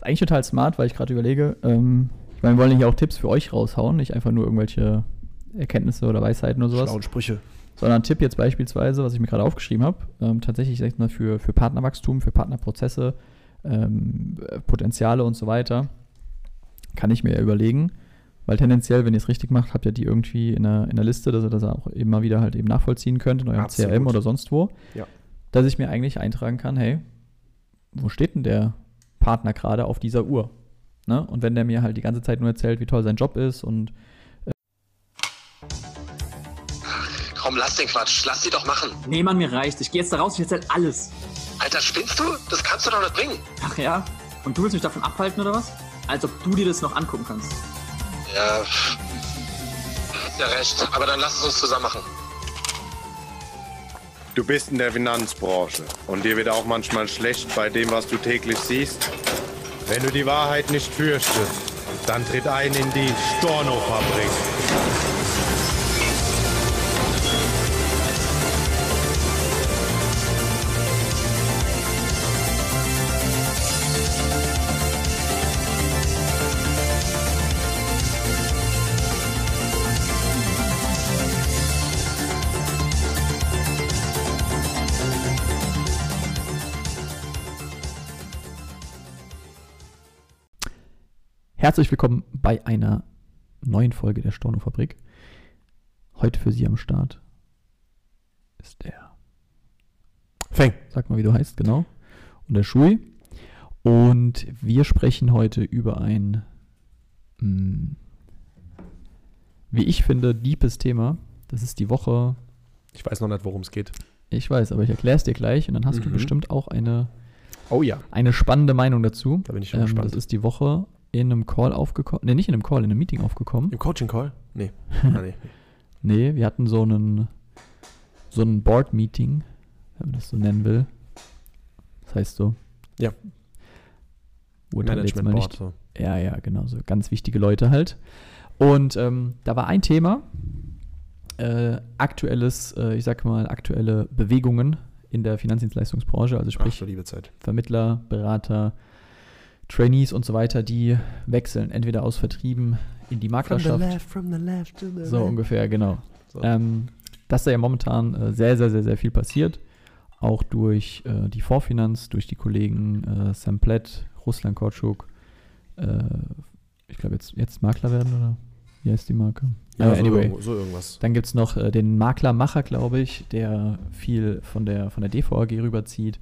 Ist eigentlich total smart, weil ich gerade überlege, ähm, ich meine, wir wollen ja auch Tipps für euch raushauen, nicht einfach nur irgendwelche Erkenntnisse oder Weisheiten oder sowas. Schlauen Sprüche. Sondern ein Tipp jetzt beispielsweise, was ich mir gerade aufgeschrieben habe, ähm, tatsächlich mal, für, für Partnerwachstum, für Partnerprozesse, ähm, Potenziale und so weiter, kann ich mir ja überlegen, weil tendenziell, wenn ihr es richtig macht, habt ihr die irgendwie in einer, in einer Liste, dass ihr das auch immer wieder halt eben nachvollziehen könnt in eurem Absolut. CRM oder sonst wo, Ja. dass ich mir eigentlich eintragen kann, hey, wo steht denn der Partner gerade auf dieser Uhr? Ne? Und wenn der mir halt die ganze Zeit nur erzählt, wie toll sein Job ist und Komm, lass den Quatsch. Lass die doch machen. Nee, Mann, mir reicht. Ich gehe jetzt da raus, ich erzähl alles. Alter, spinnst du? Das kannst du doch nicht bringen. Ach ja? Und du willst mich davon abhalten oder was? Als ob du dir das noch angucken kannst. Ja, hast ja recht. Aber dann lass es uns zusammen machen. Du bist in der Finanzbranche und dir wird auch manchmal schlecht bei dem, was du täglich siehst. Wenn du die Wahrheit nicht fürchtest, dann tritt ein in die Storno-Fabrik. Herzlich willkommen bei einer neuen Folge der Storno-Fabrik. Heute für Sie am Start ist der Feng. Sag mal, wie du heißt, genau. Und der Schui. Und wir sprechen heute über ein, mh, wie ich finde, deepes Thema. Das ist die Woche. Ich weiß noch nicht, worum es geht. Ich weiß, aber ich erkläre es dir gleich und dann hast du Mhm. bestimmt auch eine, Oh ja. eine spannende Meinung dazu. Da bin ich schon Ähm, gespannt. das ist die Woche in einem Call aufgekommen. Ne, nicht in einem Call, in einem Meeting aufgekommen. Im Coaching-Call? Nee. ah, nee. Nee, wir hatten so einen, so ein Board-Meeting, wenn man das so nennen will. Das heißt so. Ja. Urteile jetzt mal nicht. So. Ja, ja, genau, so ganz wichtige Leute halt. Und ähm, da war ein Thema, äh, aktuelles, äh, ich sag mal, aktuelle Bewegungen in der Finanzdienstleistungsbranche, also Ach, sprich Zeit. Vermittler, Berater, Trainees und so weiter, die wechseln entweder aus Vertrieben in die Maklerschaft. from the left to the So ungefähr, genau. So. Ähm, dass da ja momentan äh, sehr, sehr, sehr, sehr viel passiert. Auch durch äh, die Vorfinanz, durch die Kollegen äh, Sam Platt, Russland Korczuk, äh, ich glaube jetzt, jetzt Makler werden oder wie heißt die Marke? ja, Äh, so, anyway. so irgendwas. Dann gibt es noch äh, den Maklermacher, glaube ich, der viel von der, von der DVAG rüberzieht.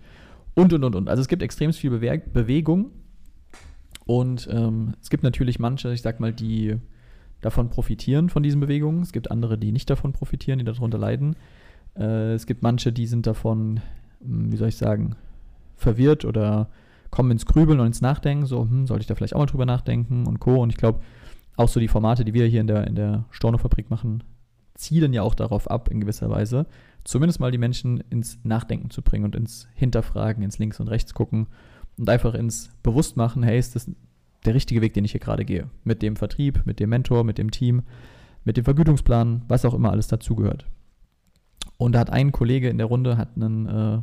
Und, und, und, und. Also es gibt extrem viel Bewe Bewegung. Und ähm, es gibt natürlich manche, ich sag mal, die davon profitieren, von diesen Bewegungen. Es gibt andere, die nicht davon profitieren, die darunter leiden. Äh, es gibt manche, die sind davon, hm, wie soll ich sagen, verwirrt oder kommen ins Grübeln und ins Nachdenken. So, hm, sollte ich da vielleicht auch mal drüber nachdenken und Co. Und ich glaube, auch so die Formate, die wir hier in der, in der Storno-Fabrik machen, zielen ja auch darauf ab, in gewisser Weise, zumindest mal die Menschen ins Nachdenken zu bringen und ins Hinterfragen, ins Links und Rechts gucken und einfach ins Bewusstmachen, hey, ist das der richtige Weg, den ich hier gerade gehe? Mit dem Vertrieb, mit dem Mentor, mit dem Team, mit dem Vergütungsplan, was auch immer alles dazugehört. Und da hat ein Kollege in der Runde, hat einen, äh,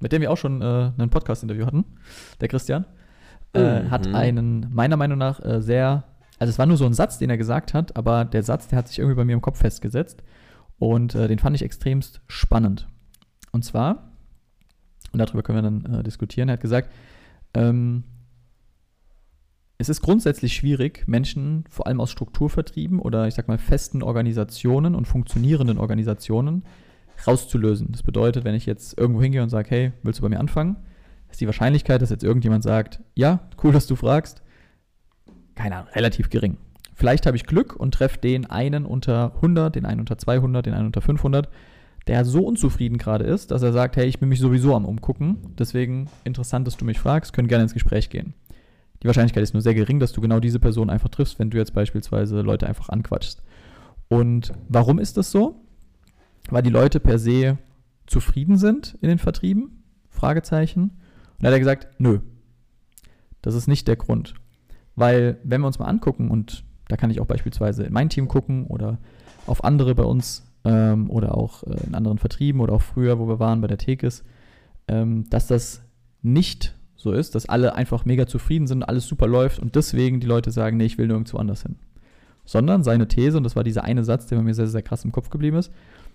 mit dem wir auch schon äh, ein Podcast-Interview hatten, der Christian, äh, hat Mhm. einen, meiner Meinung nach, äh, sehr, also es war nur so ein Satz, den er gesagt hat, aber der Satz, der hat sich irgendwie bei mir im Kopf festgesetzt und äh, den fand ich extremst spannend. Und zwar, und darüber können wir dann äh, diskutieren, er hat gesagt, ähm, es ist grundsätzlich schwierig, Menschen vor allem aus Strukturvertrieben oder ich sag mal festen Organisationen und funktionierenden Organisationen rauszulösen. Das bedeutet, wenn ich jetzt irgendwo hingehe und sage, hey, willst du bei mir anfangen, ist die Wahrscheinlichkeit, dass jetzt irgendjemand sagt, ja, cool, dass du fragst, keine Ahnung, relativ gering. Vielleicht habe ich Glück und treffe den einen unter 100, den einen unter 200, den einen unter 500, der so unzufrieden gerade ist, dass er sagt, hey, ich bin mich sowieso am Umgucken, deswegen interessant, dass du mich fragst, können gerne ins Gespräch gehen. Die Wahrscheinlichkeit ist nur sehr gering, dass du genau diese Person einfach triffst, wenn du jetzt beispielsweise Leute einfach anquatschst. Und warum ist das so? Weil die Leute per se zufrieden sind in den Vertrieben? Fragezeichen. Und da hat er gesagt, nö. Das ist nicht der Grund. Weil, wenn wir uns mal angucken, und da kann ich auch beispielsweise in mein Team gucken oder auf andere bei uns ähm, oder auch äh, in anderen Vertrieben oder auch früher, wo wir waren bei der Tekis, ähm, dass das nicht so ist, dass alle einfach mega zufrieden sind, alles super läuft und deswegen die Leute sagen, nee, ich will nirgendwo anders hin. Sondern seine These, und das war dieser eine Satz, der bei mir sehr, sehr krass im Kopf geblieben ist,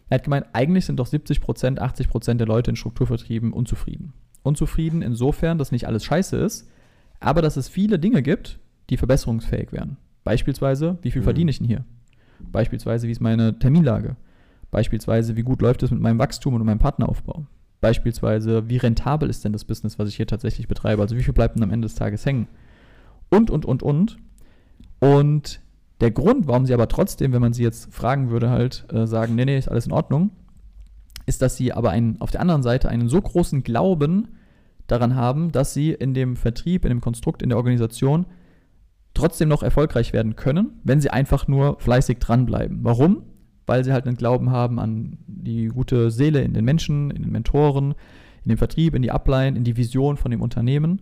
er hat gemeint, eigentlich sind doch 70 Prozent, 80 Prozent der Leute in Strukturvertrieben unzufrieden. Unzufrieden insofern, dass nicht alles scheiße ist, aber dass es viele Dinge gibt, die verbesserungsfähig wären. Beispielsweise, wie viel Mhm. verdiene ich denn hier? Beispielsweise, wie ist meine Terminlage? Beispielsweise, wie gut läuft es mit meinem Wachstum und meinem Partneraufbau? Beispielsweise, wie rentabel ist denn das Business, was ich hier tatsächlich betreibe? Also wie viel bleibt denn am Ende des Tages hängen? Und, und, und, und. Und der Grund, warum sie aber trotzdem, wenn man sie jetzt fragen würde, halt äh, sagen, nee, nee, ist alles in Ordnung, ist, dass sie aber einen, auf der anderen Seite einen so großen Glauben daran haben, dass sie in dem Vertrieb, in dem Konstrukt, in der Organisation trotzdem noch erfolgreich werden können, wenn sie einfach nur fleißig dranbleiben. Warum? Weil sie halt einen Glauben haben an die gute Seele in den Menschen, in den Mentoren, in den Vertrieb, in die Upline, in die Vision von dem Unternehmen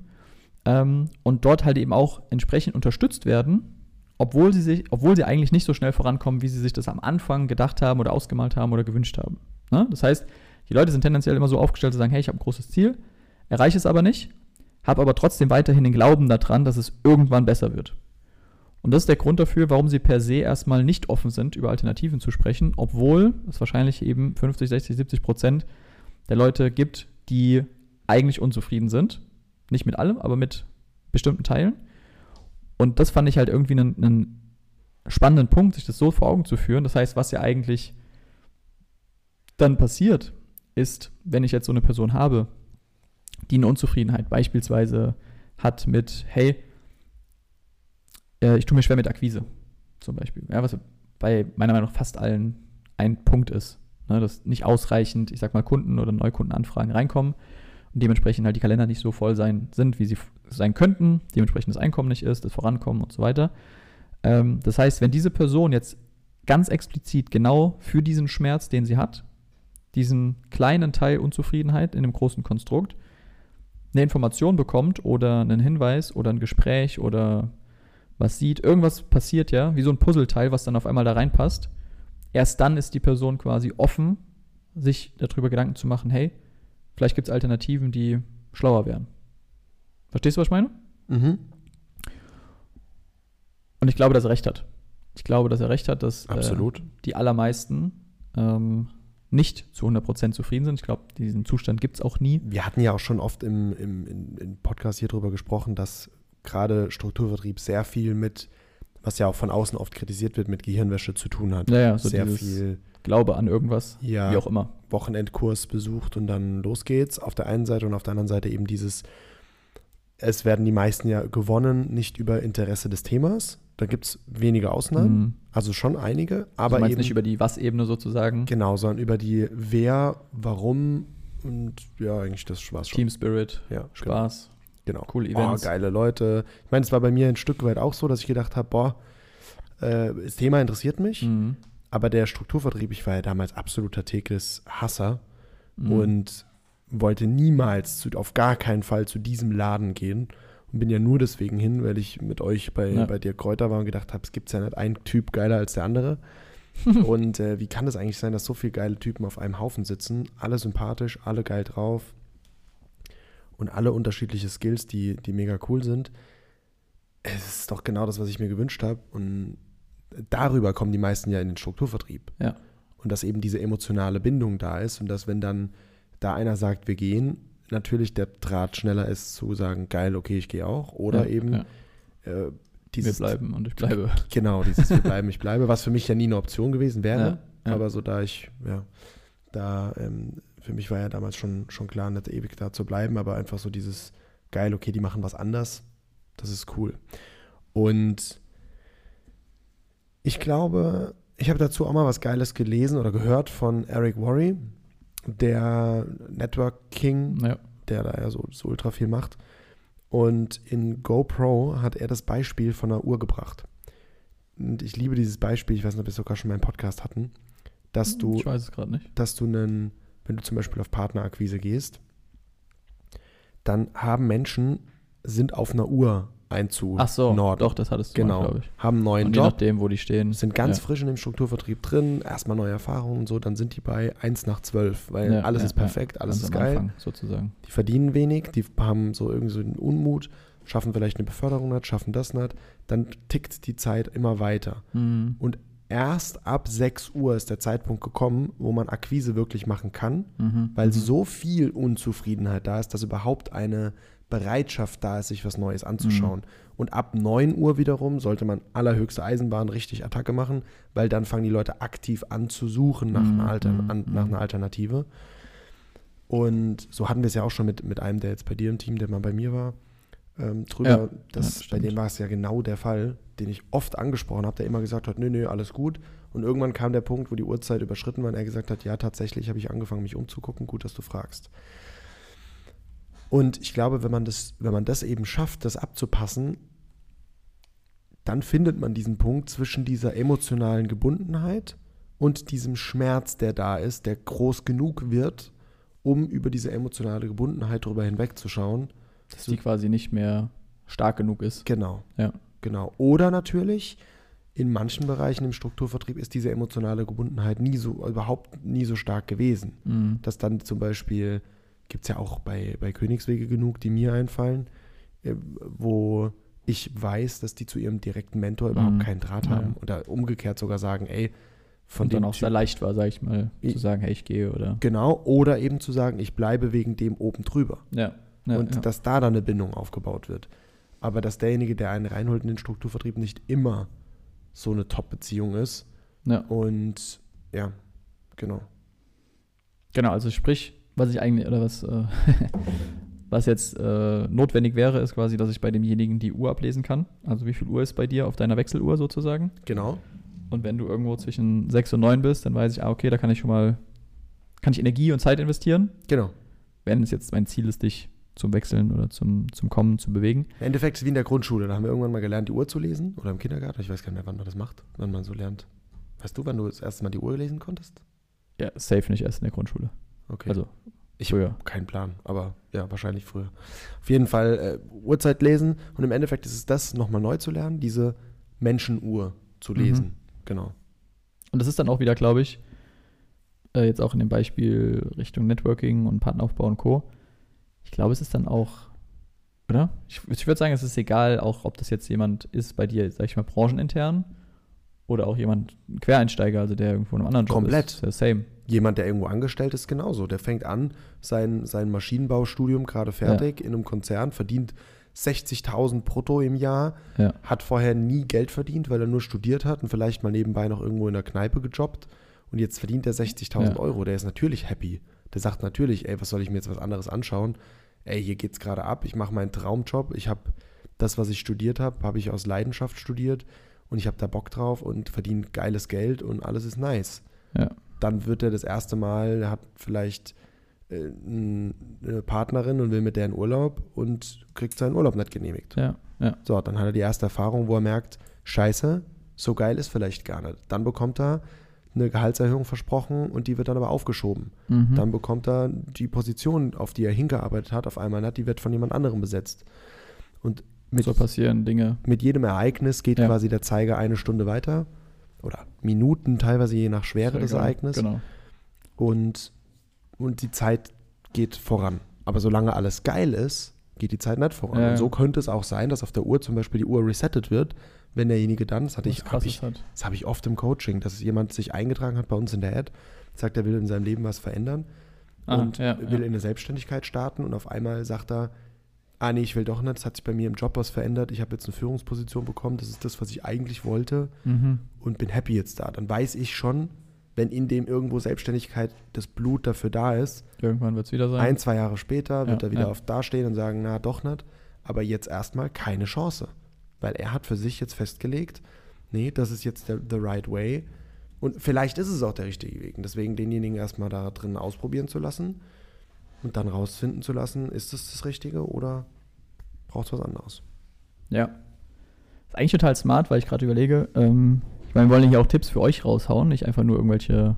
ähm, und dort halt eben auch entsprechend unterstützt werden, obwohl sie sich, obwohl sie eigentlich nicht so schnell vorankommen, wie sie sich das am Anfang gedacht haben oder ausgemalt haben oder gewünscht haben. Ne? Das heißt, die Leute sind tendenziell immer so aufgestellt zu sagen, hey, ich habe ein großes Ziel, erreiche es aber nicht, habe aber trotzdem weiterhin den Glauben daran, dass es irgendwann besser wird. Und das ist der Grund dafür, warum sie per se erstmal nicht offen sind, über Alternativen zu sprechen, obwohl es wahrscheinlich eben 50, 60, 70 Prozent der Leute gibt, die eigentlich unzufrieden sind. Nicht mit allem, aber mit bestimmten Teilen. Und das fand ich halt irgendwie einen, einen spannenden Punkt, sich das so vor Augen zu führen. Das heißt, was ja eigentlich dann passiert, ist, wenn ich jetzt so eine Person habe, die eine Unzufriedenheit beispielsweise hat mit, hey, äh, ich tue mir schwer mit Akquise, zum Beispiel. Ja, was bei meiner Meinung nach fast allen ein Punkt ist. Ne, dass nicht ausreichend, ich sag mal, Kunden oder Neukundenanfragen reinkommen und dementsprechend halt die Kalender nicht so voll sein sind, wie sie sein könnten, dementsprechend das Einkommen nicht ist, das Vorankommen und so weiter. Ähm, das heißt, wenn diese Person jetzt ganz explizit genau für diesen Schmerz, den sie hat, diesen kleinen Teil Unzufriedenheit in dem großen Konstrukt, eine Information bekommt oder einen Hinweis oder ein Gespräch oder was sieht, irgendwas passiert ja, wie so ein Puzzleteil, was dann auf einmal da reinpasst. Erst dann ist die Person quasi offen, sich darüber Gedanken zu machen, hey, vielleicht gibt es Alternativen, die schlauer wären. Verstehst du, was ich meine? Mhm. Und ich glaube, dass er recht hat. Ich glaube, dass er recht hat, dass äh, die allermeisten ähm, nicht zu 100% zufrieden sind. Ich glaube, diesen Zustand gibt es auch nie. Wir hatten ja auch schon oft im, im, im, im Podcast hier drüber gesprochen, dass gerade Strukturvertrieb sehr viel mit, was ja auch von außen oft kritisiert wird, mit Gehirnwäsche zu tun hat. Naja, so sehr viel Glaube an irgendwas, ja, wie auch immer. Wochenendkurs besucht und dann los geht's. Auf der einen Seite und auf der anderen Seite eben dieses, es werden die meisten ja gewonnen, nicht über Interesse des Themas. Da gibt es wenige Ausnahmen, Mhm. also schon einige, Aber aber meinst eben nicht über die Was-Ebene sozusagen. genau, sondern über die Wer, Warum und ja, eigentlich das schon. Team Spirit, Ja, Spaß. Genau. Coole Boah, Events. geile Leute. Ich meine, es war bei mir ein Stück weit auch so, dass ich gedacht habe, boah, äh, das Thema interessiert mich, Mhm. aber der Strukturvertrieb, ich war ja damals absoluter Tegris-Hasser Mhm. und wollte niemals, zu, auf gar keinen Fall zu diesem Laden gehen und bin ja nur deswegen hin, weil ich mit euch bei, Ja. bei dir Kräuter war und gedacht habe, es gibt ja nicht einen Typ geiler als der andere. und äh, wie kann das eigentlich sein, dass so viele geile Typen auf einem Haufen sitzen, alle sympathisch, alle geil drauf und alle unterschiedliche Skills, die, die mega cool sind. Es ist doch genau das, was ich mir gewünscht habe und darüber kommen die meisten ja in den Strukturvertrieb. Ja. Und dass eben diese emotionale Bindung da ist und dass, wenn dann da einer sagt, wir gehen, natürlich der Draht schneller ist zu sagen, geil, okay, ich gehe auch. Oder ja, eben ja. äh, wir dieses, bleiben und ich bleibe. Genau, dieses Wir bleiben, ich bleibe, was für mich ja nie eine Option gewesen wäre. Ja. Aber so da ich, ja, da, ähm, für mich war ja damals schon, schon klar, nicht ewig da zu bleiben, aber einfach so dieses geil, okay, die machen was anders. Das ist cool. Und ich glaube, ich habe dazu auch mal was Geiles gelesen oder gehört von Eric Worre, der Network King, Ja. der da ja so, so ultra viel macht. Und in GoPro hat er das Beispiel von einer Uhr gebracht. Und ich liebe dieses Beispiel, ich weiß nicht, ob wir es sogar schon mal im Podcast hatten, dass du, Ich weiß es gerade nicht. dass du einen, wenn du zum Beispiel auf Partnerakquise gehst, dann haben Menschen, sind auf einer Uhr ein zu Ach so, Norden. doch, das hattest du genau. glaube ich. Haben einen neuen Und je Job, nachdem, wo die stehen. sind ganz ja. frisch in dem Strukturvertrieb drin, erstmal neue Erfahrungen und so, dann sind die bei 1 nach 12, weil Ja, alles ja, ist perfekt, alles Ganz ist geil. Anfang, sozusagen. Die verdienen wenig, die haben so irgendwie so einen Unmut, schaffen vielleicht eine Beförderung nicht, schaffen das nicht, dann tickt die Zeit immer weiter. Mhm. Und erst ab 6 Uhr ist der Zeitpunkt gekommen, wo man Akquise wirklich machen kann, Mhm. weil mhm. so viel Unzufriedenheit da ist, dass überhaupt eine Bereitschaft da ist, sich was Neues anzuschauen. Mhm. Und ab 9 Uhr wiederum sollte man allerhöchste Eisenbahn richtig Attacke machen, weil dann fangen die Leute aktiv an zu suchen nach, Mhm, einer, Altern mhm, an, nach einer Alternative. Und so hatten wir es ja auch schon mit, mit einem, der jetzt bei dir im Team, der mal bei mir war, ähm, drüber. Ja, das, ja, bei dem war es ja genau der Fall, den ich oft angesprochen habe, der immer gesagt hat, nö, nö, alles gut. Und irgendwann kam der Punkt, wo die Uhrzeit überschritten war und er gesagt hat, ja, tatsächlich habe ich angefangen, mich umzugucken. Gut, dass du fragst. Und ich glaube, wenn man das, wenn man das eben schafft, das abzupassen, dann findet man diesen Punkt zwischen dieser emotionalen Gebundenheit und diesem Schmerz, der da ist, der groß genug wird, um über diese emotionale Gebundenheit drüber hinwegzuschauen. Dass die quasi nicht mehr stark genug ist. Genau. Ja. Genau. Oder natürlich, in manchen Bereichen im Strukturvertrieb ist diese emotionale Gebundenheit nie so, überhaupt nie so stark gewesen. Mhm. Dass dann zum Beispiel, gibt es ja auch bei, bei Königswege genug, die mir einfallen, äh, wo ich weiß, dass die zu ihrem direkten Mentor überhaupt Mhm. keinen Draht Ja. haben oder umgekehrt sogar sagen, ey, von Und dann auch sehr leicht war, sag ich mal, Ich- zu sagen, hey, ich gehe oder. Genau, oder eben zu sagen, ich bleibe wegen dem oben drüber. Ja. Ja und ja. dass da dann eine Bindung aufgebaut wird. Aber dass derjenige, der einen reinholt in den Strukturvertrieb, nicht immer so eine Top-Beziehung ist. ja. Und ja, genau. Genau, also sprich, was ich eigentlich, oder was, äh, was jetzt äh, notwendig wäre, ist quasi, dass ich bei demjenigen die Uhr ablesen kann. Also wie viel Uhr ist bei dir auf deiner Wechseluhr sozusagen. Genau. Und wenn du irgendwo zwischen 6 und 9 bist, dann weiß ich, ah, okay, da kann ich schon mal, kann ich Energie und Zeit investieren. Genau. Wenn es jetzt mein Ziel ist, dich zum Wechseln oder zum, zum Kommen zu bewegen. Im Endeffekt ist es wie in der Grundschule. Da haben wir irgendwann mal gelernt, die Uhr zu lesen. Oder im Kindergarten. Ich weiß gar nicht mehr, wann man das macht. Wann man so lernt. Weißt du, wann du das erste Mal die Uhr lesen konntest? Ja, safe nicht erst in der Grundschule. Okay. Also ich früher. habe keinen Plan, aber ja, wahrscheinlich früher. Auf jeden Fall äh, Uhrzeit lesen. Und im Endeffekt ist es das, nochmal neu zu lernen, diese Menschenuhr zu Mhm. lesen. Genau. Und das ist dann auch wieder, glaube ich, äh, jetzt auch in dem Beispiel Richtung Networking und Partneraufbau und Co. Ich glaube, es ist dann auch, oder? Ich, ich würde sagen, es ist egal, auch ob das jetzt jemand ist bei dir, sag ich mal, branchenintern oder auch jemand, ein Quereinsteiger, also der irgendwo in einem anderen Job Komplett. ist. Ja same. Jemand, der irgendwo angestellt ist, genauso. Der fängt an, sein, sein Maschinenbaustudium gerade fertig in einem Konzern, verdient 60.000 brutto im Jahr, Ja. hat vorher nie Geld verdient, weil er nur studiert hat und vielleicht mal nebenbei noch irgendwo in der Kneipe gejobbt. Und jetzt verdient er 60.000 Ja. Euro. Der ist natürlich happy. Der sagt natürlich, ey, was soll ich mir jetzt was anderes anschauen? Ey, hier geht's gerade ab. Ich mache meinen Traumjob. Ich habe das, was ich studiert habe, habe ich aus Leidenschaft studiert und ich habe da Bock drauf und verdiene geiles Geld und alles ist nice Ja. dann wird er das erste Mal, er hat vielleicht äh, eine Partnerin und will mit der in Urlaub und kriegt seinen Urlaub nicht genehmigt. Ja. Ja. So, dann hat er die erste Erfahrung, wo er merkt, scheiße, so geil ist vielleicht gar nicht. Dann bekommt er eine Gehaltserhöhung versprochen und die wird dann aber aufgeschoben. Mhm. Dann bekommt er die Position, auf die er hingearbeitet hat, auf einmal nicht, die wird von jemand anderem besetzt. Und mit, so passieren Dinge. mit jedem Ereignis geht Ja. quasi der Zeiger eine Stunde weiter oder Minuten, teilweise je nach Schwere des. Ereignisses Genau. und, und die Zeit geht voran. Aber solange alles geil ist, geht die Zeit nicht voran. Ja, und so könnte es auch sein, dass auf der Uhr zum Beispiel die Uhr resettet wird, wenn derjenige dann, das hatte ich, hab ich, hat. das habe ich oft im Coaching, dass jemand sich eingetragen hat bei uns in der Ad, sagt, er will in seinem Leben was verändern Ah, und ja, will ja. in eine Selbstständigkeit starten und auf einmal sagt er, ah nee, ich will doch nicht, es hat sich bei mir im Job was verändert, ich habe jetzt eine Führungsposition bekommen, das ist das, was ich eigentlich wollte Mhm. und bin happy jetzt da. Dann weiß ich schon, wenn in dem irgendwo Selbstständigkeit das Blut dafür da ist, Irgendwann wird es wieder sein. ein, zwei Jahre später wird Ja, er wieder ja. auf dastehen und sagen, na doch nicht. Aber jetzt erstmal keine Chance. Weil er hat für sich jetzt festgelegt, nee, das ist jetzt der the right way. Und vielleicht ist es auch der richtige Weg. Und deswegen denjenigen erstmal da drin ausprobieren zu lassen und dann rausfinden zu lassen, ist es das Richtige oder braucht es was anderes? Ja. Ist eigentlich total smart, weil ich gerade überlege, ähm, ich meine, wir wollen ja auch Tipps für euch raushauen, nicht einfach nur irgendwelche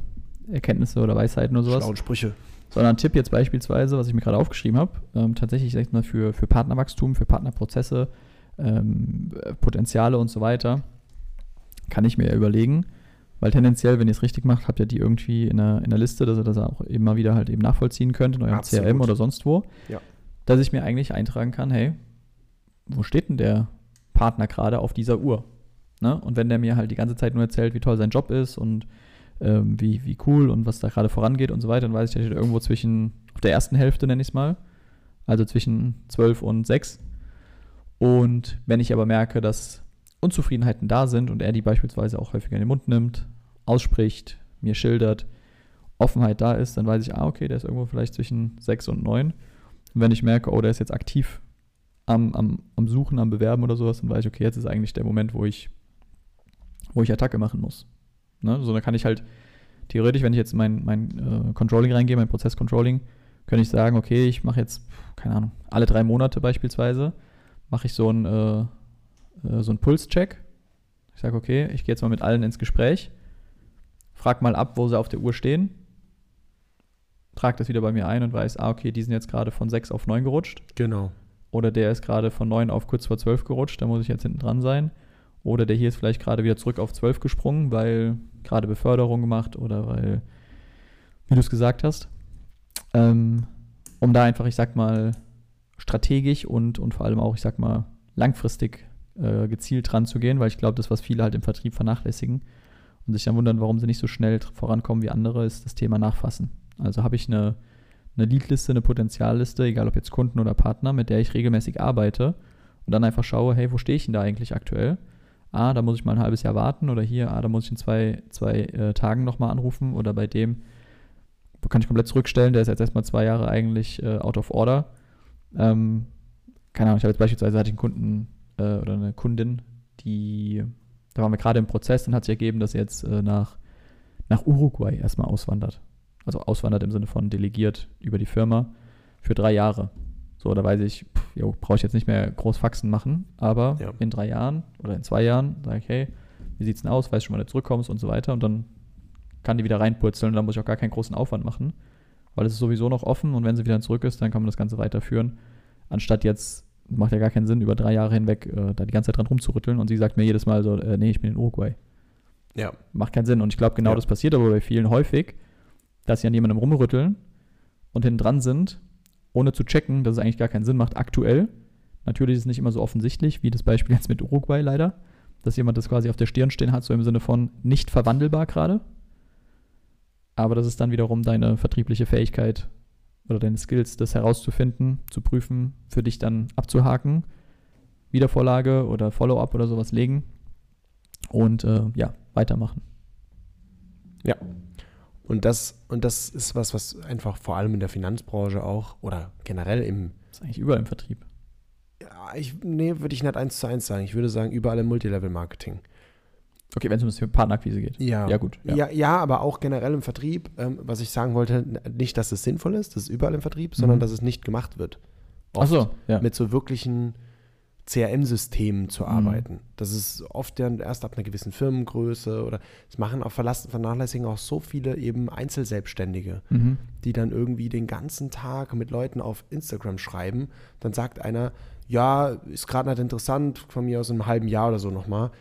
Erkenntnisse oder Weisheiten oder sowas, Schlauen Sprüche. sondern ein Tipp jetzt beispielsweise, was ich mir gerade aufgeschrieben habe, ähm, tatsächlich sag ich mal für, für Partnerwachstum, für Partnerprozesse, ähm, Potenziale und so weiter, kann ich mir ja überlegen, weil tendenziell, wenn ihr es richtig macht, habt ihr die irgendwie in einer, in einer Liste, dass ihr das auch immer wieder halt eben nachvollziehen könnt in eurem Absolut. CRM oder sonst wo, Ja. dass ich mir eigentlich eintragen kann, hey, wo steht denn der Partner gerade auf dieser Uhr? Ne? Und wenn der mir halt die ganze Zeit nur erzählt, wie toll sein Job ist und ähm, wie, wie cool und was da gerade vorangeht und so weiter, dann weiß ich, der steht irgendwo zwischen, auf der ersten Hälfte nenne ich es mal, also zwischen 12 und 6. Und wenn ich aber merke, dass Unzufriedenheiten da sind und er die beispielsweise auch häufiger in den Mund nimmt, ausspricht, mir schildert, Offenheit da ist, dann weiß ich, ah, okay, der ist irgendwo vielleicht zwischen 6 und 9. Und wenn ich merke, oh, der ist jetzt aktiv am, am, am Suchen, am Bewerben oder sowas, dann weiß ich, okay, jetzt ist eigentlich der Moment, wo ich, wo ich Attacke machen muss. Ne? So, dann kann ich halt theoretisch, wenn ich jetzt mein, mein äh, Controlling reingehe, mein Prozess-Controlling, könnte ich sagen, okay, ich mache jetzt, keine Ahnung, alle drei Monate beispielsweise, mache ich so einen äh, äh, so einen Pulscheck. Ich sage, okay, ich gehe jetzt mal mit allen ins Gespräch, frag mal ab, wo sie auf der Uhr stehen, trage das wieder bei mir ein und weiß, ah, okay, die sind jetzt gerade von 6 auf 9 gerutscht. Genau. Oder der ist gerade von 9 auf kurz vor 12 gerutscht, da muss ich jetzt hinten dran sein. Oder der hier ist vielleicht gerade wieder zurück auf 12 gesprungen, weil gerade Beförderung gemacht oder weil, wie du es gesagt hast. Ähm, um da einfach, ich sag mal, strategisch und, und vor allem auch, ich sag mal, langfristig äh, gezielt dran zu gehen, weil ich glaube, das, was viele halt im Vertrieb vernachlässigen und sich dann wundern, warum sie nicht so schnell vorankommen wie andere, ist das Thema Nachfassen. Also habe ich eine, eine Leadliste, eine Potenzialliste, egal ob jetzt Kunden oder Partner, mit der ich regelmäßig arbeite und dann einfach schaue, hey, wo stehe ich denn da eigentlich aktuell? Ah, da muss ich mal ein halbes Jahr warten oder hier, ah, da muss ich in zwei, zwei äh, Tagen nochmal anrufen oder bei dem kann ich komplett zurückstellen, der ist jetzt erstmal zwei Jahre eigentlich äh, out of order. Ähm, keine Ahnung, ich habe jetzt beispielsweise hatte ich einen Kunden äh, oder eine Kundin, die, da waren wir gerade im Prozess, dann hat sich ergeben, dass sie jetzt äh, nach, nach Uruguay erstmal auswandert. Also auswandert im Sinne von delegiert über die Firma für drei Jahre. So, da weiß ich, brauche ich jetzt nicht mehr groß Faxen machen, aber Ja. in drei Jahren oder in zwei Jahren sage ich, hey, wie sieht's denn aus? Weißt schon, wann du zurückkommst und so weiter und dann kann die wieder reinpurzeln und dann muss ich auch gar keinen großen Aufwand machen, weil es ist sowieso noch offen und wenn sie wieder zurück ist, dann kann man das Ganze weiterführen, anstatt jetzt, macht ja gar keinen Sinn, über drei Jahre hinweg äh, da die ganze Zeit dran rumzurütteln und sie sagt mir jedes Mal so, äh, nee, ich bin in Uruguay. Ja. Macht keinen Sinn und ich glaube, genau Ja. das passiert aber bei vielen häufig, dass sie an jemandem rumrütteln und hinten dran sind, ohne zu checken, dass es eigentlich gar keinen Sinn macht, aktuell. Natürlich ist es nicht immer so offensichtlich, wie das Beispiel jetzt mit Uruguay leider, dass jemand das quasi auf der Stirn stehen hat, so im Sinne von nicht verwandelbar gerade. Aber das ist dann wiederum deine vertriebliche Fähigkeit oder deine Skills, das herauszufinden, zu prüfen, für dich dann abzuhaken, Wiedervorlage oder Follow-up oder sowas legen und äh, ja, weitermachen. Und das, und das ist was, was einfach vor allem in der Finanzbranche auch oder generell im, Das ist eigentlich überall im Vertrieb. ja, ich, nee, würde ich nicht eins zu eins sagen. Ich würde sagen, überall im Multilevel-Marketing. Okay, wenn es um das Thema Partnerakquise geht. Ja. Ja, gut. Ja. Ja, aber auch generell im Vertrieb. Ähm, was ich sagen wollte, nicht, dass es sinnvoll ist, das ist überall im Vertrieb, sondern Mhm. dass es nicht gemacht wird. Ach so, ja. Mit so wirklichen CRM-Systemen zu Mhm. arbeiten. Das ist oft dann erst ab einer gewissen Firmengröße oder es machen auch verlassen, vernachlässigen auch so viele eben Einzelselbstständige, Mhm. die dann irgendwie den ganzen Tag mit Leuten auf Instagram schreiben. Dann sagt einer, ja, ist gerade nicht interessant, von mir aus in einem halben Jahr oder so nochmal.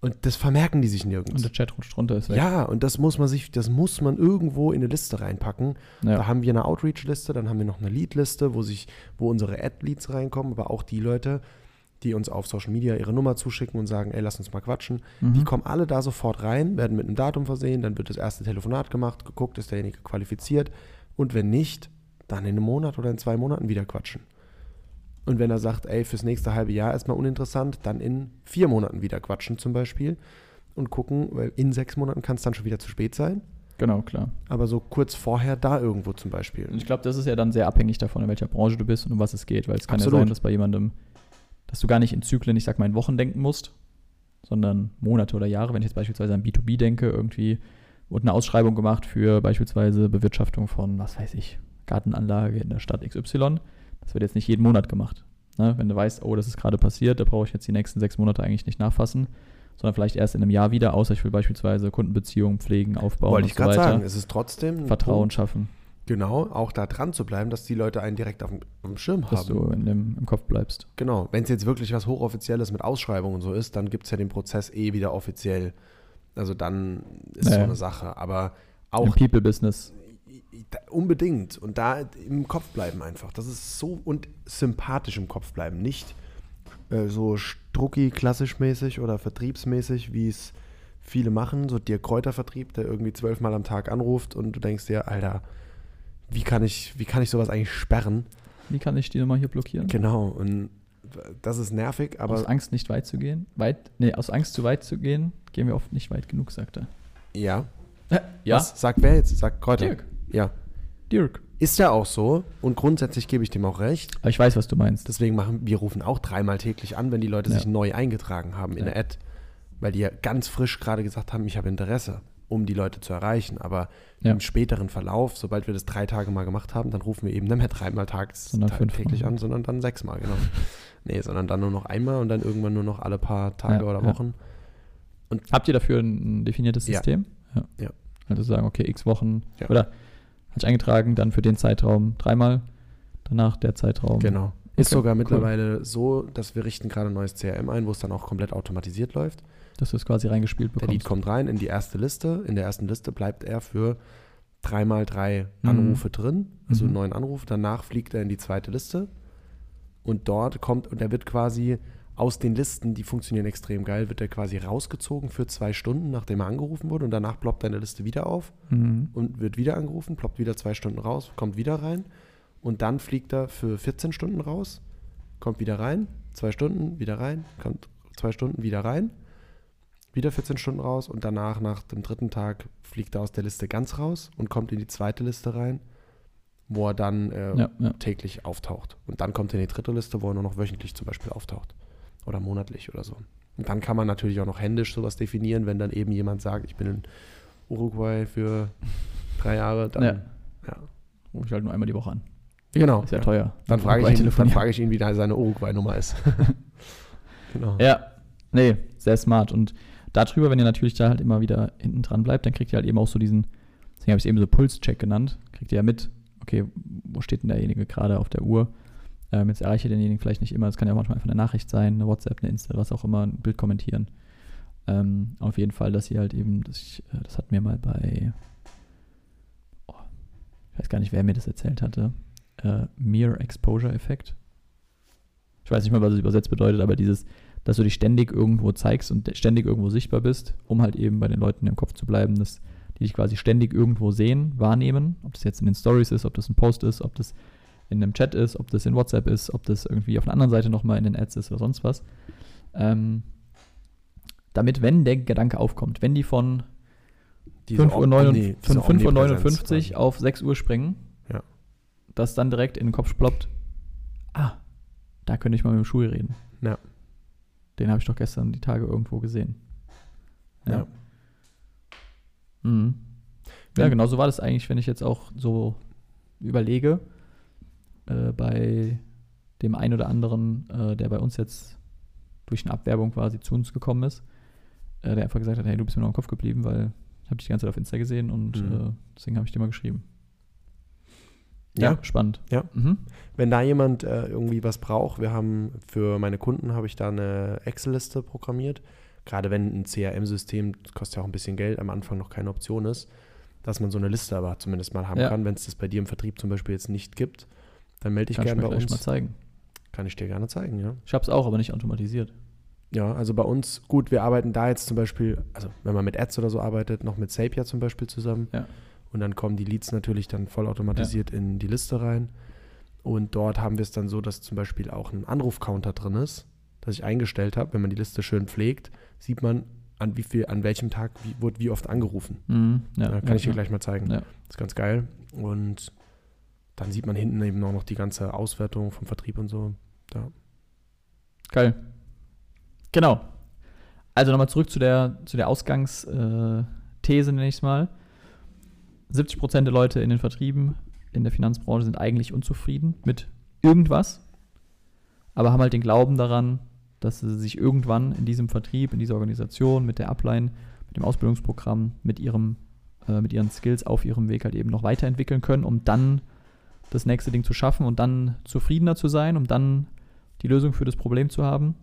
Und das vermerken die sich nirgends. Und der Chat rutscht runter, ist weg. Ja, und das muss man sich, das muss man irgendwo in eine Liste reinpacken. Ja. Da haben wir eine Outreach-Liste, dann haben wir noch eine Lead-Liste, wo sich, wo unsere Ad-Leads reinkommen, aber auch die Leute, die uns auf Social Media ihre Nummer zuschicken und sagen, ey, lass uns mal quatschen. Mhm. Die kommen alle da sofort rein, werden mit einem Datum versehen, dann wird das erste Telefonat gemacht, geguckt, ist derjenige qualifiziert und wenn nicht, dann in einem Monat oder in zwei Monaten wieder quatschen. Und wenn er sagt, ey, fürs nächste halbe Jahr erstmal uninteressant, dann in vier Monaten wieder quatschen zum Beispiel und gucken, weil in sechs Monaten kann es dann schon wieder zu spät sein. Genau, klar. Aber so kurz vorher da irgendwo zum Beispiel. Und ich glaube, das ist ja dann sehr abhängig davon, in welcher Branche du bist und um was es geht, weil es kann Absolut. ja sein, dass bei jemandem, dass du gar nicht in Zyklen, ich sag mal in Wochen denken musst, sondern Monate oder Jahre. Wenn ich jetzt beispielsweise an B2B denke, irgendwie wurde eine Ausschreibung gemacht für beispielsweise Bewirtschaftung von, was weiß ich, Gartenanlage in der Stadt XY. Das wird jetzt nicht jeden Monat gemacht. Ne? Wenn du weißt, oh, das ist gerade passiert, da brauche ich jetzt die nächsten sechs Monate eigentlich nicht nachfassen, sondern vielleicht erst in einem Jahr wieder, außer ich will beispielsweise Kundenbeziehungen pflegen, aufbauen Wollte ich so gerade sagen, es ist trotzdem Vertrauen Punkt, schaffen. Genau, auch da dran zu bleiben, dass die Leute einen direkt auf dem, auf dem Schirm Dass haben. du in dem, im Kopf bleibst. Genau, wenn es jetzt wirklich was Hochoffizielles mit Ausschreibungen und so ist, dann gibt es ja den Prozess eh wieder offiziell. Also dann ist Ja, so ja. eine Sache. Aber Im auch People-Business. da- unbedingt. Und da im Kopf bleiben einfach. Das ist so und sympathisch im Kopf bleiben. Nicht äh, so strucki klassisch mäßig oder vertriebsmäßig, wie es viele machen. So der Kräutervertrieb, der irgendwie zwölfmal am Tag anruft und du denkst dir, Alter, wie kann ich, wie kann ich sowas eigentlich sperren? Wie kann ich die Nummer hier blockieren? Genau. Und das ist nervig, aber aus Angst nicht weit zu gehen. Weit, nee, aus Angst zu weit zu gehen, gehen wir oft nicht weit genug, sagt er. ja. Ja, Was sagt wer jetzt? Sagt Kräuter. Dirk. Ja. Dirk. Ist ja auch so. Und grundsätzlich gebe ich dem auch recht. Aber ich weiß, was du meinst. Deswegen machen wir rufen auch dreimal täglich an, wenn die Leute Ja. sich neu eingetragen haben in Ja. der Ad. Weil die ja ganz frisch gerade gesagt haben, ich habe Interesse, um die Leute zu erreichen. Aber Ja. im späteren Verlauf, sobald wir das drei Tage mal gemacht haben, dann rufen wir eben nicht mehr dreimal tags, Sondern täglich an, sondern dann sechsmal, genau. nee, sondern dann nur noch einmal und dann irgendwann nur noch alle paar Tage Ja, oder ja. Wochen. Habt ihr dafür ein definiertes. System? Ja. Also sagen, okay, x Wochen oder hat sich eingetragen, dann für den Zeitraum dreimal, danach der Zeitraum. Genau. Ist Okay, sogar cool. mittlerweile so, dass wir richten gerade ein neues CRM ein, wo es dann auch komplett automatisiert läuft. Dass du es quasi reingespielt Der Lead bekommst. kommt rein in die erste Liste. In der ersten Liste bleibt er für dreimal drei Mhm. Anrufe drin, also Mhm. neun Anrufe. Danach fliegt er in die zweite Liste und dort kommt, und er wird quasi aus den Listen, die funktionieren extrem geil, wird er quasi rausgezogen für zwei Stunden, nachdem er angerufen wurde und danach ploppt in der Liste wieder auf Mhm. und wird wieder angerufen, ploppt wieder zwei Stunden raus, kommt wieder rein und dann fliegt er für 14 Stunden raus, kommt wieder rein, zwei Stunden, wieder rein, kommt zwei Stunden, wieder rein, wieder 14 Stunden raus und danach, nach dem dritten Tag, fliegt er aus der Liste ganz raus und kommt in die zweite Liste rein, wo er dann äh, Ja, ja. täglich auftaucht. Und dann kommt er in die dritte Liste, wo er nur noch wöchentlich zum Beispiel auftaucht. Oder monatlich oder so. Und dann kann man natürlich auch noch händisch sowas definieren, wenn dann eben jemand sagt, ich bin in Uruguay für drei Jahre, dann Ja. ja. Rufe ich halt nur einmal die Woche an. Genau. Ist ja, ja. teuer. Dann frage ich, ihn, dann frage ich ihn, wie da seine Uruguay-Nummer ist. genau. Ja, nee, sehr smart. Und darüber, wenn ihr natürlich da halt immer wieder hinten dran bleibt, dann kriegt ihr halt eben auch so diesen, deswegen habe ich es eben so Pulscheck genannt, kriegt ihr ja mit, okay, wo steht denn derjenige gerade auf der Uhr? Ähm, jetzt erreiche ich denjenigen vielleicht nicht immer, das kann ja auch manchmal einfach eine Nachricht sein, eine WhatsApp, eine Insta, was auch immer, ein Bild kommentieren. Ähm, auf jeden Fall, dass ihr halt eben, das, ich, äh, das hat mir mal bei, oh, ich weiß gar nicht, wer mir das erzählt hatte, äh, Mere Exposure Effekt. Ich weiß nicht mal, was es übersetzt bedeutet, aber dieses, dass du dich ständig irgendwo zeigst und ständig irgendwo sichtbar bist, um halt eben bei den Leuten im Kopf zu bleiben, dass die dich quasi ständig irgendwo sehen, wahrnehmen, ob das jetzt in den Stories ist, ob das ein Post ist, ob das in einem Chat ist, ob das in WhatsApp ist, ob das irgendwie auf einer anderen Seite nochmal in den Ads ist oder sonst was. Ähm, damit, wenn der Gedanke aufkommt, wenn die von Diese 5 Uhr, Om- 59 Omni- diese von 5 Uhr Omnipräsenz 59 quasi. auf 6 Uhr springen, Dass dann direkt in den Kopf ploppt, ah, da könnte ich mal mit dem Schuh reden. Ja. Den habe ich doch gestern die Tage irgendwo gesehen. Ja. Ja. Mhm. Ja, genau so war das eigentlich, wenn ich jetzt auch so überlege, äh, bei dem einen oder anderen, äh, der bei uns jetzt durch eine Abwerbung quasi zu uns gekommen ist, äh, der einfach gesagt hat, hey, du bist mir noch im Kopf geblieben, weil ich habe dich die ganze Zeit auf Insta gesehen und Mhm. äh, deswegen habe ich dir mal geschrieben. Ja. spannend. Ja. Mhm. Wenn da jemand äh, irgendwie was braucht, wir haben für meine Kunden habe ich da eine Excel-Liste programmiert. Gerade wenn ein CRM-System, das kostet ja auch ein bisschen Geld, am Anfang noch keine Option ist, dass man so eine Liste aber zumindest mal haben Ja. kann. Wenn es das bei dir im Vertrieb zum Beispiel jetzt nicht gibt, dann melde dich gerne bei gleich mal uns. zeigen. Kann ich dir gerne zeigen, ja. Ich habe es auch, aber nicht automatisiert. Ja, also bei uns, gut, wir arbeiten da jetzt zum Beispiel, also wenn man mit Ads oder so arbeitet, noch mit Zapier zum Beispiel zusammen. Ja. Und dann kommen die Leads natürlich dann vollautomatisiert in die Liste rein. Und dort haben wir es dann so, dass zum Beispiel auch ein Anrufcounter drin ist, das ich eingestellt habe. Wenn man die Liste schön pflegt, sieht man, an wie viel, an welchem Tag wie, wurde wie oft angerufen. Mhm. Ja, Ja, kann ja, ich dir ja. gleich mal zeigen. Ja. Das ist ganz geil. Und dann sieht man hinten eben auch noch die ganze Auswertung vom Vertrieb und so. Geil. Genau. Also nochmal zurück zu der, zu der Ausgangsthese, nenne ich es mal. 70% der Leute in den Vertrieben in der Finanzbranche sind eigentlich unzufrieden mit irgendwas, aber haben halt den Glauben daran, dass sie sich irgendwann in diesem Vertrieb, in dieser Organisation, mit der Upline, mit dem Ausbildungsprogramm, mit ihrem äh, mit ihren Skills auf ihrem Weg halt eben noch weiterentwickeln können, um dann das nächste Ding zu schaffen und dann zufriedener zu sein, um dann die Lösung für das Problem zu haben.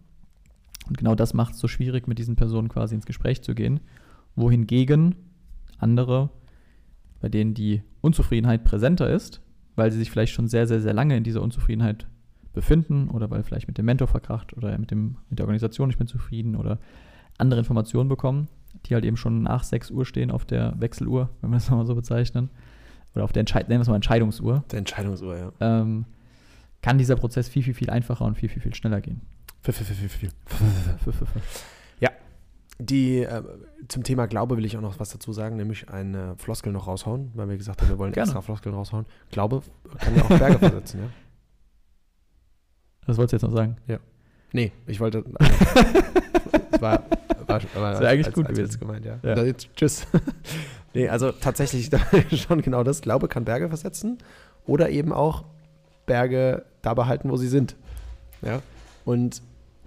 Und genau das macht es so schwierig, mit diesen Personen quasi ins Gespräch zu gehen. Wohingegen andere, bei denen die Unzufriedenheit präsenter ist, weil sie sich vielleicht schon sehr, sehr, sehr lange in dieser Unzufriedenheit befinden oder weil vielleicht mit dem Mentor verkracht oder mit, dem, mit der Organisation nicht mehr zufrieden oder andere Informationen bekommen, die halt eben schon nach 6 Uhr stehen auf der Wechseluhr, wenn wir das mal so bezeichnen, oder auf der Entscheid nennen wir es mal Entscheidungsuhr, Der Entscheidungsuhr, ja. ähm, kann dieser Prozess viel, viel, viel einfacher und viel, viel, viel schneller gehen. Viel, viel, viel. Die, äh, zum Thema Glaube will ich auch noch was dazu sagen, nämlich eine Floskel noch raushauen, weil wir gesagt haben, wir wollen Gerne. extra Floskeln raushauen. Glaube kann ja auch Berge versetzen, ja? Was wolltest du jetzt noch sagen? Nee, ich wollte. Es war, war, war Das eigentlich als, gut als gewesen. Gemeint, ja. Ja. Jetzt, tschüss. nee, also tatsächlich schon genau das. Glaube kann Berge versetzen oder eben auch Berge da behalten, wo sie sind. Ja. Und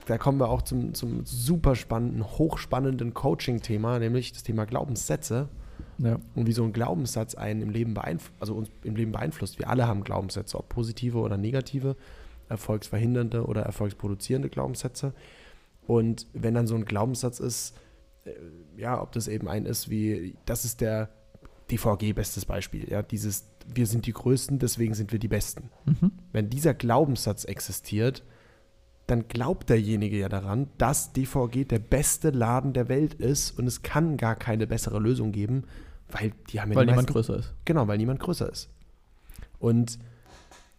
da kommen wir auch zum, zum super spannenden, hochspannenden Coaching-Thema, nämlich das Thema Glaubenssätze Ja. und wie so ein Glaubenssatz einen im Leben, beeinf also uns im Leben beeinflusst. Wir alle haben Glaubenssätze, ob positive oder negative, erfolgsverhindernde oder erfolgsproduzierende Glaubenssätze. Und wenn dann so ein Glaubenssatz ist, äh, ja, ob das eben ein ist wie, das ist der DVG, bestes Beispiel, ja, dieses, wir sind die Größten, deswegen sind wir die Besten. Mhm. Wenn dieser Glaubenssatz existiert, dann glaubt derjenige ja daran, dass DVG der beste Laden der Welt ist und es kann gar keine bessere Lösung geben, weil die haben ja Weil die niemand meisten- größer ist. Genau, weil niemand größer ist. Und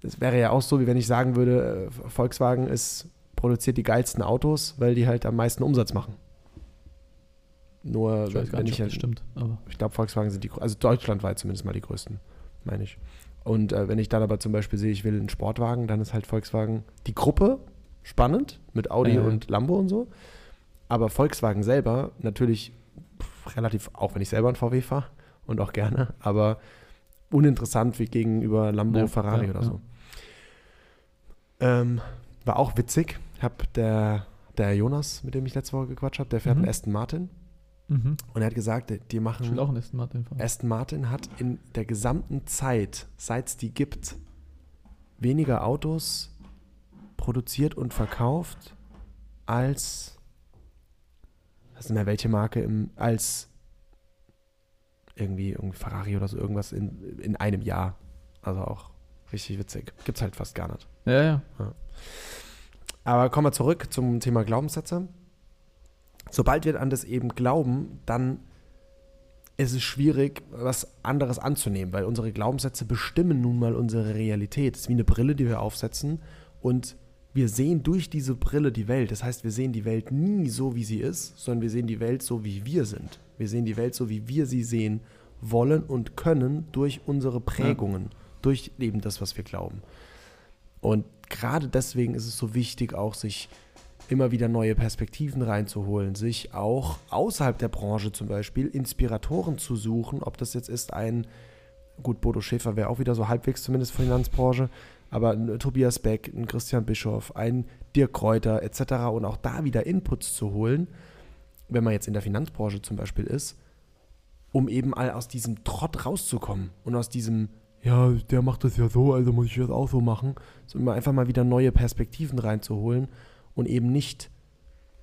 es wäre ja auch so, wie wenn ich sagen würde, äh, Volkswagen ist, produziert die geilsten Autos, weil die halt am meisten Umsatz machen. Nur Ich weiß gar wenn nicht, ich das stimmt. Aber ich glaube, Volkswagen sind die, also deutschlandweit zumindest mal die größten, meine ich. Und äh, wenn ich dann aber zum Beispiel sehe, ich will einen Sportwagen, dann ist halt Volkswagen die Gruppe spannend mit Audi Ja. und Lambo und so. Aber Volkswagen selber natürlich pff, relativ, auch wenn ich selber einen VW fahre und auch gerne, aber uninteressant wie gegenüber Lambo, Ja, Ferrari ja, oder ja. so. Ähm, war auch witzig. Hab der, der Jonas, mit dem ich letzte Woche gequatscht habe, der fährt Mhm. einen Aston Martin mhm. und er hat gesagt, die ich will machen auch einen Aston Martin fahren. Aston Martin hat in der gesamten Zeit, seit es die gibt, weniger Autos produziert und verkauft als, was ist mehr welche Marke, im, als irgendwie, irgendwie Ferrari oder so irgendwas in, in einem Jahr. Also auch richtig witzig. Gibt's halt fast gar nicht. Ja, ja. Aber kommen wir zurück zum Thema Glaubenssätze. Sobald wir an das eben glauben, dann ist es schwierig, was anderes anzunehmen, weil unsere Glaubenssätze bestimmen nun mal unsere Realität. Es ist wie eine Brille, die wir aufsetzen und wir sehen durch diese Brille die Welt. Das heißt, wir sehen die Welt nie so, wie sie ist, sondern wir sehen die Welt so, wie wir sind. Wir sehen die Welt so, wie wir sie sehen wollen und können durch unsere Prägungen, durch eben das, was wir glauben. Und gerade deswegen ist es so wichtig, auch sich immer wieder neue Perspektiven reinzuholen, sich auch außerhalb der Branche zum Beispiel Inspiratoren zu suchen, ob das jetzt ist ein, gut, Bodo Schäfer wäre auch wieder so halbwegs zumindest Finanzbranche, aber ein Tobias Beck, ein Christian Bischoff, ein Dirk Kräuter etc. und auch da wieder Inputs zu holen, wenn man jetzt in der Finanzbranche zum Beispiel ist, um eben all aus diesem Trott rauszukommen und aus diesem, ja, der macht das ja so, also muss ich das auch so machen, sondern einfach mal wieder neue Perspektiven reinzuholen und eben nicht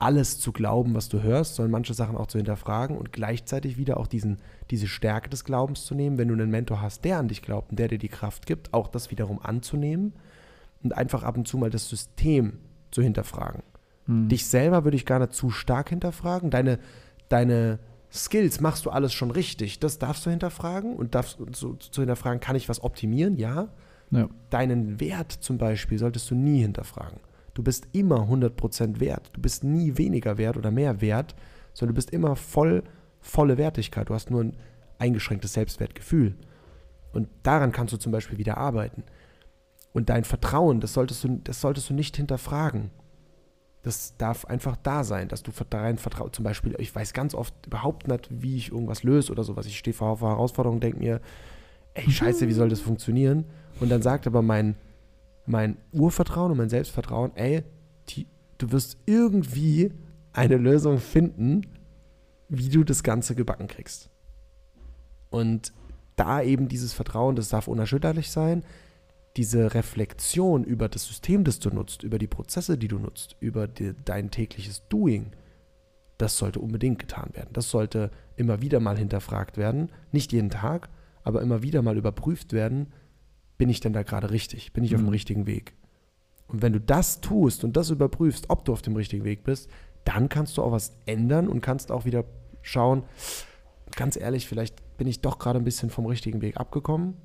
alles zu glauben, was du hörst, sondern manche Sachen auch zu hinterfragen und gleichzeitig wieder auch diesen, diese Stärke des Glaubens zu nehmen, wenn du einen Mentor hast, der an dich glaubt und der dir die Kraft gibt, auch das wiederum anzunehmen und einfach ab und zu mal das System zu hinterfragen. Hm. Dich selber würde ich gar nicht zu stark hinterfragen. Deine, deine Skills machst du alles schon richtig. Das darfst du hinterfragen und darfst so, zu hinterfragen, kann ich was optimieren? Ja. Ja. Deinen Wert zum Beispiel solltest du nie hinterfragen. Du bist immer 100% wert. Du bist nie weniger wert oder mehr wert, sondern du bist immer voll, volle Wertigkeit. Du hast nur ein eingeschränktes Selbstwertgefühl. Und daran kannst du zum Beispiel wieder arbeiten. Und dein Vertrauen, das solltest du, das solltest du nicht hinterfragen. Das darf einfach da sein, dass du dein Vertrauen, zum Beispiel, ich weiß ganz oft überhaupt nicht, wie ich irgendwas löse oder sowas. Ich stehe vor Herausforderungen, denke mir, ey, scheiße, wie soll das funktionieren? Und dann sagt aber mein, mein Urvertrauen und mein Selbstvertrauen, ey, die, du wirst irgendwie eine Lösung finden, wie du das Ganze gebacken kriegst. Und da eben dieses Vertrauen, das darf unerschütterlich sein, diese Reflexion über das System, das du nutzt, über die Prozesse, die du nutzt, über die, dein tägliches Doing, das sollte unbedingt getan werden. Das sollte immer wieder mal hinterfragt werden. Nicht jeden Tag, aber immer wieder mal überprüft werden, bin ich denn da gerade richtig? Bin ich auf dem Mhm. richtigen Weg? Und wenn du das tust und das überprüfst, ob du auf dem richtigen Weg bist, dann kannst du auch was ändern und kannst auch wieder schauen, ganz ehrlich, vielleicht bin ich doch gerade ein bisschen vom richtigen Weg abgekommen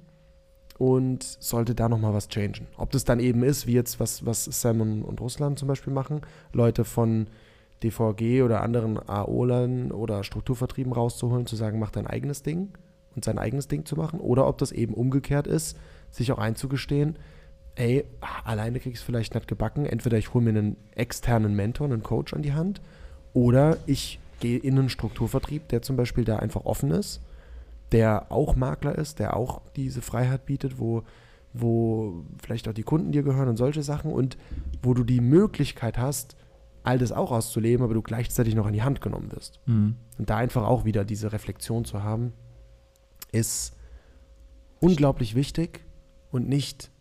und sollte da nochmal was changen. Ob das dann eben ist, wie jetzt, was, was Sam und, und Russland zum Beispiel machen, Leute von DVG oder anderen AOlern oder Strukturvertrieben rauszuholen, zu sagen, mach dein eigenes Ding und sein eigenes Ding zu machen, oder ob das eben umgekehrt ist, sich auch einzugestehen, ey, alleine krieg ich es vielleicht nicht gebacken, entweder ich hole mir einen externen Mentor, einen Coach an die Hand, oder ich gehe in einen Strukturvertrieb, der zum Beispiel da einfach offen ist, der auch Makler ist, der auch diese Freiheit bietet, wo, wo vielleicht auch die Kunden dir gehören und solche Sachen und wo du die Möglichkeit hast, all das auch auszuleben, aber du gleichzeitig noch an die Hand genommen wirst. Mhm. Und da einfach auch wieder diese Reflexion zu haben, ist unglaublich wichtig und nicht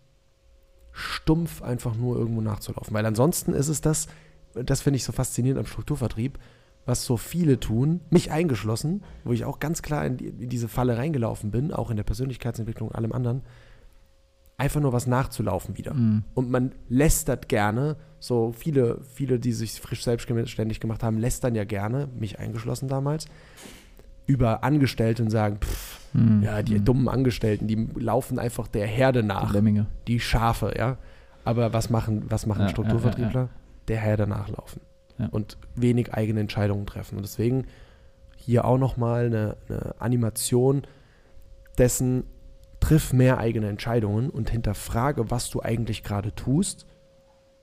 stumpf einfach nur irgendwo nachzulaufen. Weil ansonsten ist es das, das finde ich so faszinierend am Strukturvertrieb, was so viele tun, mich eingeschlossen, wo ich auch ganz klar in, die, in diese Falle reingelaufen bin, auch in der Persönlichkeitsentwicklung, allem anderen, einfach nur was nachzulaufen wieder. Mhm. Und man lästert gerne, so viele, viele, die sich frisch selbstständig gemacht haben, lästern ja gerne, mich eingeschlossen damals, über Angestellte und sagen, pff, Mhm. ja, die Mhm. dummen Angestellten, die laufen einfach der Herde Die nach, Lemminge. die Schafe, ja. Aber was machen, was machen Ja, Strukturvertriebler? ja, Der Herde nachlaufen Ja. und wenig eigene Entscheidungen treffen. Und deswegen hier auch nochmal eine, eine Animation dessen, triff mehr eigene Entscheidungen und hinterfrage, was du eigentlich gerade tust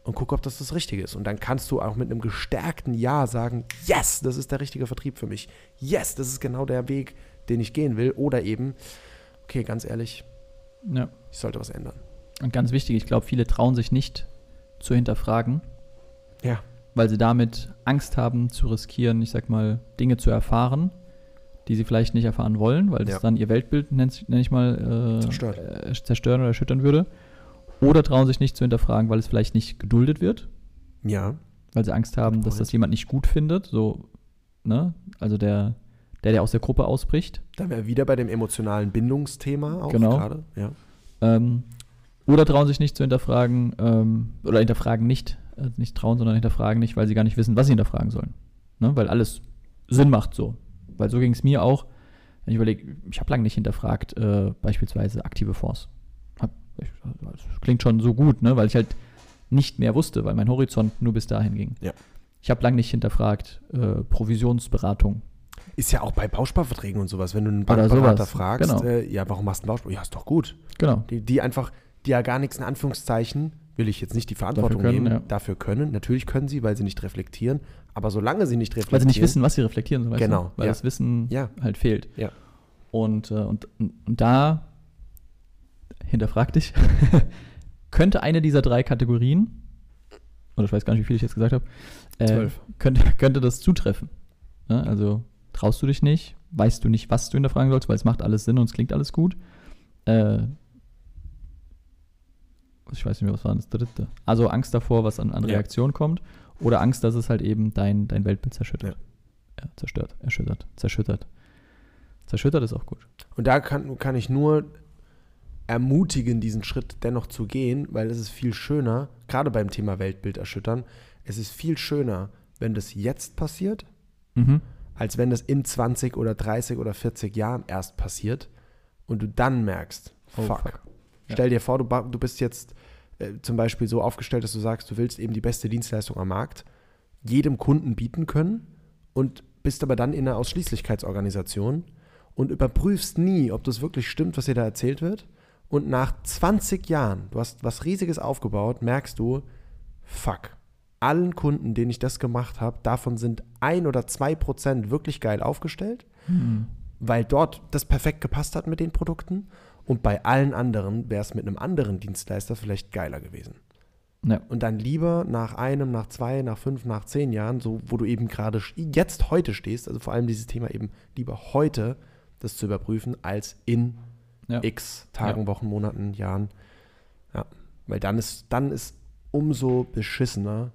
und guck, ob das das Richtige ist. Und dann kannst du auch mit einem gestärkten Ja sagen, yes, das ist der richtige Vertrieb für mich. Yes, das ist genau der Weg, den ich gehen will. Oder eben, okay, ganz ehrlich, Ja. ich sollte was ändern. Und ganz wichtig, ich glaube, viele trauen sich nicht zu hinterfragen, Ja. weil sie damit Angst haben zu riskieren, ich sag mal, Dinge zu erfahren, die sie vielleicht nicht erfahren wollen, weil das Ja. dann ihr Weltbild, nenne nenn ich mal, äh, Zerstört. äh, zerstören oder erschüttern würde. Oder trauen sich nicht zu hinterfragen, weil es vielleicht nicht geduldet wird, Ja. weil sie Angst haben, dass das jemand nicht gut findet. So, ne? Also der, der, der aus der Gruppe ausbricht. Dann wäre wieder bei dem emotionalen Bindungsthema auch Genau. gerade. Ja. Ähm, oder trauen sich nicht zu hinterfragen, ähm, oder hinterfragen nicht, äh, nicht trauen, sondern hinterfragen nicht, weil sie gar nicht wissen, was sie hinterfragen sollen. Ne? Weil alles Sinn macht so. Weil so ging es mir auch. Wenn ich überlege, ich habe lange nicht hinterfragt, äh, beispielsweise aktive Fonds. Ich, das klingt schon so gut, ne? weil ich halt nicht mehr wusste, weil mein Horizont nur bis dahin ging. Ja. Ich habe lange nicht hinterfragt, äh, Provisionsberatung. Ist ja auch bei Bausparverträgen und sowas, wenn du einen Bankberater fragst, genau. äh, ja, warum machst du einen Bausparvertrag? Ja, ist doch gut. Genau. Die, die einfach, die ja gar nichts in Anführungszeichen, will ich jetzt nicht die Verantwortung können, nehmen, ja. dafür können. Natürlich können sie, weil sie nicht reflektieren. Aber solange sie nicht reflektieren. Weil sie nicht wissen, was sie reflektieren weißt Genau, Du? Weil ja. das Wissen Ja. halt fehlt. Ja. Und, äh, und, und da hinterfrag dich, könnte eine dieser drei Kategorien, oder ich weiß gar nicht, wie viel ich jetzt gesagt habe, äh, könnte, könnte das zutreffen. Ne? Also traust du dich nicht, weißt du nicht, was du hinterfragen sollst, weil es macht alles Sinn und es klingt alles gut. Äh, ich weiß nicht mehr, was war das dritte. Also Angst davor, was an, an Ja. Reaktion kommt, oder Angst, dass es halt eben dein, dein Weltbild zerschüttert. Ja. Ja, zerstört, erschüttert, zerschüttert. Zerschüttert ist auch gut. Und da kann, kann ich nur ermutigen, diesen Schritt dennoch zu gehen, weil es ist viel schöner, gerade beim Thema Weltbild erschüttern, es ist viel schöner, wenn das jetzt passiert, Mhm. als wenn das in 20 oder 30 oder 40 Jahren erst passiert und du dann merkst, Oh, fuck. fuck. Ja. Stell dir vor, du, du bist jetzt äh, zum Beispiel so aufgestellt, dass du sagst, du willst eben die beste Dienstleistung am Markt jedem Kunden bieten können und bist aber dann in einer Ausschließlichkeitsorganisation und überprüfst nie, ob das wirklich stimmt, was dir da erzählt wird. Und nach 20 Jahren, du hast was Riesiges aufgebaut, merkst du, fuck, allen Kunden, denen ich das gemacht habe, davon sind ein oder zwei Prozent wirklich geil aufgestellt, Mhm. weil dort das perfekt gepasst hat mit den Produkten. Und bei allen anderen wäre es mit einem anderen Dienstleister vielleicht geiler gewesen. Ja. Und dann lieber nach einem, nach zwei, nach fünf, nach zehn Jahren, so wo du eben gerade jetzt heute stehst, also vor allem dieses Thema eben lieber heute das zu überprüfen, als in Ja. x Tagen, Ja. Wochen, Monaten, Jahren. Ja, weil dann ist, dann ist umso beschissener,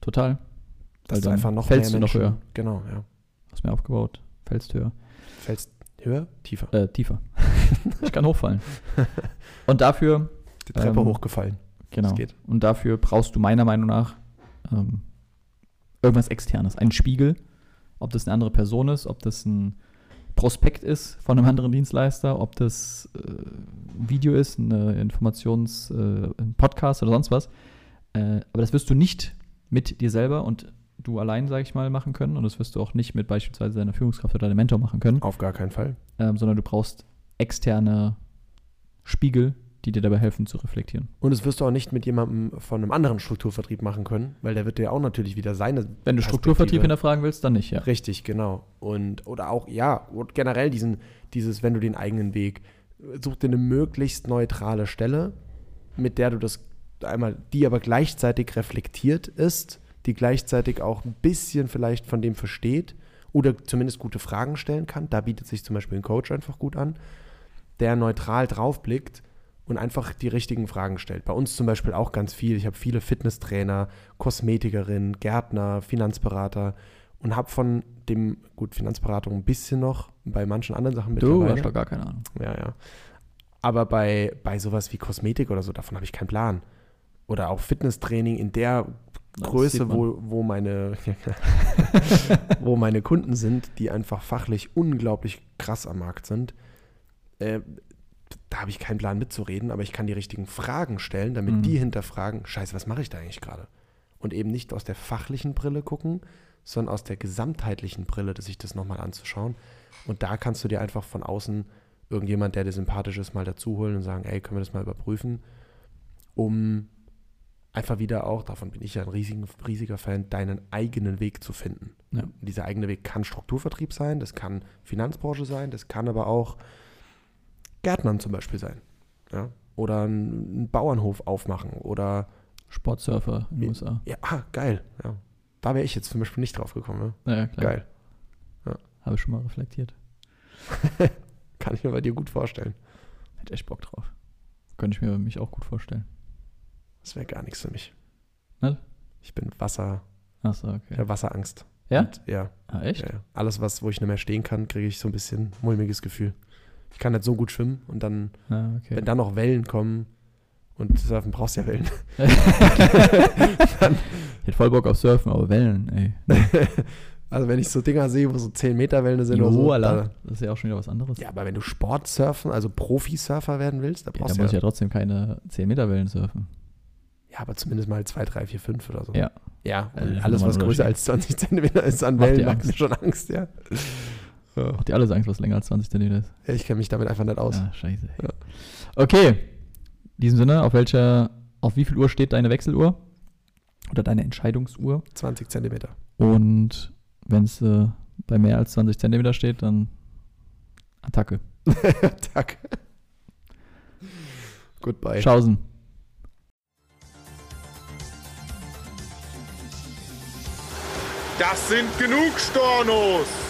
Total. dass Weil du einfach noch fällst mehr du noch höher. Genau, ja. Hast mir aufgebaut. Fällst höher. Fällst höher, tiefer. Äh, tiefer. ich kann hochfallen. Und dafür, Die Treppe ähm, hochgefallen. genau. Und dafür brauchst du meiner Meinung nach ähm, irgendwas Externes. Einen Spiegel, ob das eine andere Person ist, ob das ein Prospekt ist von einem anderen Dienstleister, ob das äh, ein Video ist, eine Informations-, äh, ein Podcast oder sonst was. Äh, aber das wirst du nicht mit dir selber und du allein, sage ich mal, machen können. Und das wirst du auch nicht mit beispielsweise deiner Führungskraft oder deinem Mentor machen können, Auf gar keinen Fall. ähm, sondern du brauchst externe Spiegel, die dir dabei helfen zu reflektieren. Und das wirst du auch nicht mit jemandem von einem anderen Strukturvertrieb machen können, weil der wird dir auch natürlich wieder seine Wenn du Strukturvertrieb hinterfragen willst, dann nicht, ja. Richtig, genau. Und oder auch, ja, und generell diesen, dieses, wenn du den eigenen Weg, such dir eine möglichst neutrale Stelle, mit der du das einmal, die aber gleichzeitig reflektiert ist, die gleichzeitig auch ein bisschen vielleicht von dem versteht oder zumindest gute Fragen stellen kann. Da bietet sich zum Beispiel ein Coach einfach gut an, der neutral draufblickt und einfach die richtigen Fragen stellt. Bei uns zum Beispiel auch ganz viel. Ich habe viele Fitnesstrainer, Kosmetikerinnen, Gärtner, Finanzberater und habe von dem, gut, Finanzberatung ein bisschen noch, bei manchen anderen Sachen Du mittlerweile. hast doch gar keine Ahnung. Ja, ja. Aber bei, bei sowas wie Kosmetik oder so, davon habe ich keinen Plan. Oder auch Fitnesstraining in der das Größe, wo, wo, meine, wo meine Kunden sind, die einfach fachlich unglaublich krass am Markt sind. Äh, da habe ich keinen Plan mitzureden, aber ich kann die richtigen Fragen stellen, damit Mhm. die hinterfragen, scheiße, was mache ich da eigentlich gerade? Und eben nicht aus der fachlichen Brille gucken, sondern aus der gesamtheitlichen Brille, sich das nochmal anzuschauen. Und da kannst du dir einfach von außen irgendjemand, der dir sympathisch ist, mal dazu holen und sagen, ey, können wir das mal überprüfen, um einfach wieder auch, davon bin ich ja ein riesigen, riesiger Fan, deinen eigenen Weg zu finden. Ja. Dieser eigene Weg kann Strukturvertrieb sein, das kann Finanzbranche sein, das kann aber auch Gärtnern zum Beispiel sein. Ja? Oder einen Bauernhof aufmachen oder Sportsurfer in den USA. ja, ah, geil. Ja. Da wäre ich jetzt zum Beispiel nicht drauf gekommen. Ne? Ja, klar. Geil. Habe ich schon mal reflektiert. Kann ich mir bei dir gut vorstellen. Hätte echt Bock drauf. Könnte ich mir mich auch gut vorstellen. Das wäre gar nichts für mich. Nicht? Ich bin Wasser, Achso, ich okay. habe Wasserangst. Ja? Und, ja, Ah, echt? ja, ja. Alles, was, wo ich nicht mehr stehen kann, kriege ich so ein bisschen mulmiges Gefühl. Ich kann nicht so gut schwimmen und dann, Ah, okay. wenn dann noch Wellen kommen und surfen brauchst du ja Wellen. ich hätte voll Bock auf Surfen, aber Wellen, ey. Also wenn ich so Dinger sehe, wo so 10 Meter Wellen sind oder so. Da, Das ist ja auch schon wieder was anderes. ja, aber wenn du Sportsurfen, also Profisurfer werden willst, da Ja, brauchst da du muss ich ja, ja trotzdem keine 10 Meter Wellen surfen. ja, aber zumindest mal 2, 3, 4, 5 oder so. Ja. Ja, Also alles, was größer als 20 Zentimeter ist an Macht Wellen, macht mir schon Angst, ja. Ja. Macht dir alles Angst, was länger als 20 Zentimeter ist. Ja, ich kenne mich damit einfach nicht aus. Ah, scheiße. Ja. Okay. In diesem Sinne, auf welcher, auf wie viel Uhr steht deine Wechseluhr? Oder deine Entscheidungsuhr? 20 Zentimeter. Und wenn es äh, bei mehr als 20 Zentimeter steht, dann Attacke. Tag. Goodbye. Schausen. Das sind genug Stornos!